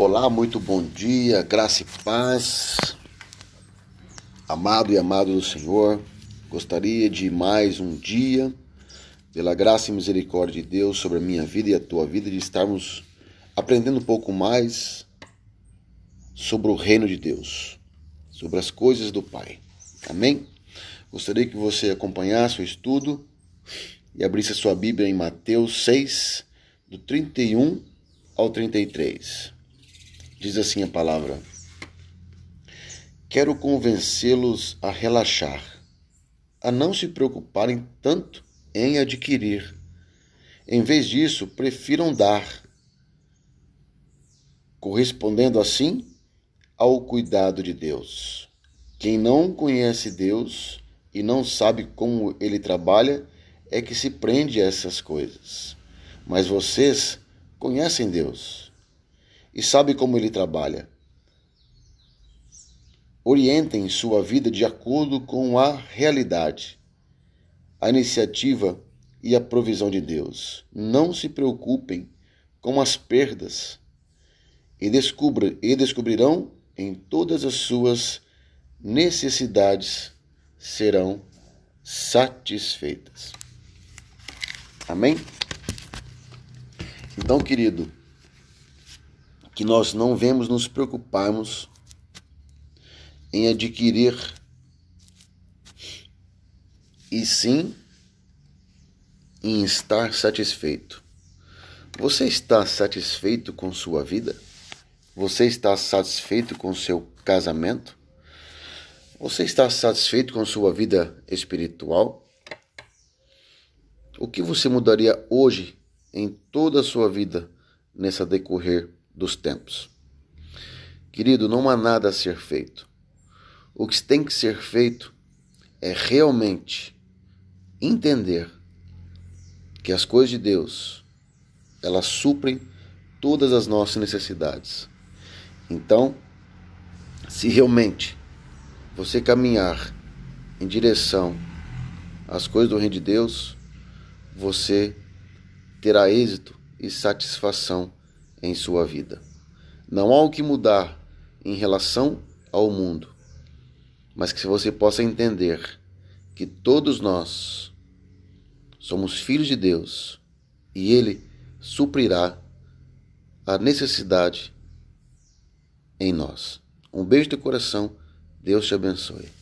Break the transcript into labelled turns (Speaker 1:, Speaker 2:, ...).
Speaker 1: Olá, muito bom dia, graça e paz. Amado e amado do Senhor, gostaria de mais um dia, pela graça e misericórdia de Deus sobre a minha vida e a tua vida, de estarmos aprendendo um pouco mais sobre o reino de Deus, sobre as coisas do Pai. Amém? Gostaria que você acompanhasse o estudo e abrisse a sua Bíblia em Mateus 6, do 31 ao 33. Diz assim a palavra: Quero convencê-los a relaxar, a não se preocuparem tanto em adquirir. Em vez disso, prefiram dar, correspondendo assim ao cuidado de Deus. Quem não conhece Deus e não sabe como ele trabalha é que se prende a essas coisas. Mas vocês conhecem Deus e sabem como ele trabalha. Orientem sua vida de acordo com a realidade, a iniciativa e a provisão de Deus. Não se preocupem com as perdas e, descubra, e descobrirão em todas as suas necessidades serão satisfeitas. Amém? Então, querido, que nós não vemos nos preocuparmos em adquirir e sim em estar satisfeito. Você está satisfeito com sua vida? Você está satisfeito com seu casamento? Você está satisfeito com sua vida espiritual? O que você mudaria hoje em toda a sua vida nessa decorrer dos tempos? Querido, não há nada a ser feito. O que tem que ser feito é realmente entender que as coisas de Deus, elas suprem todas as nossas necessidades. Então, se realmente você caminhar em direção às coisas do reino de Deus, você terá êxito e satisfação em sua vida. Não há o que mudar em relação ao mundo, mas que você possa entender que todos nós somos filhos de Deus e Ele suprirá a necessidade em nós. Um beijo de coração. Deus te abençoe.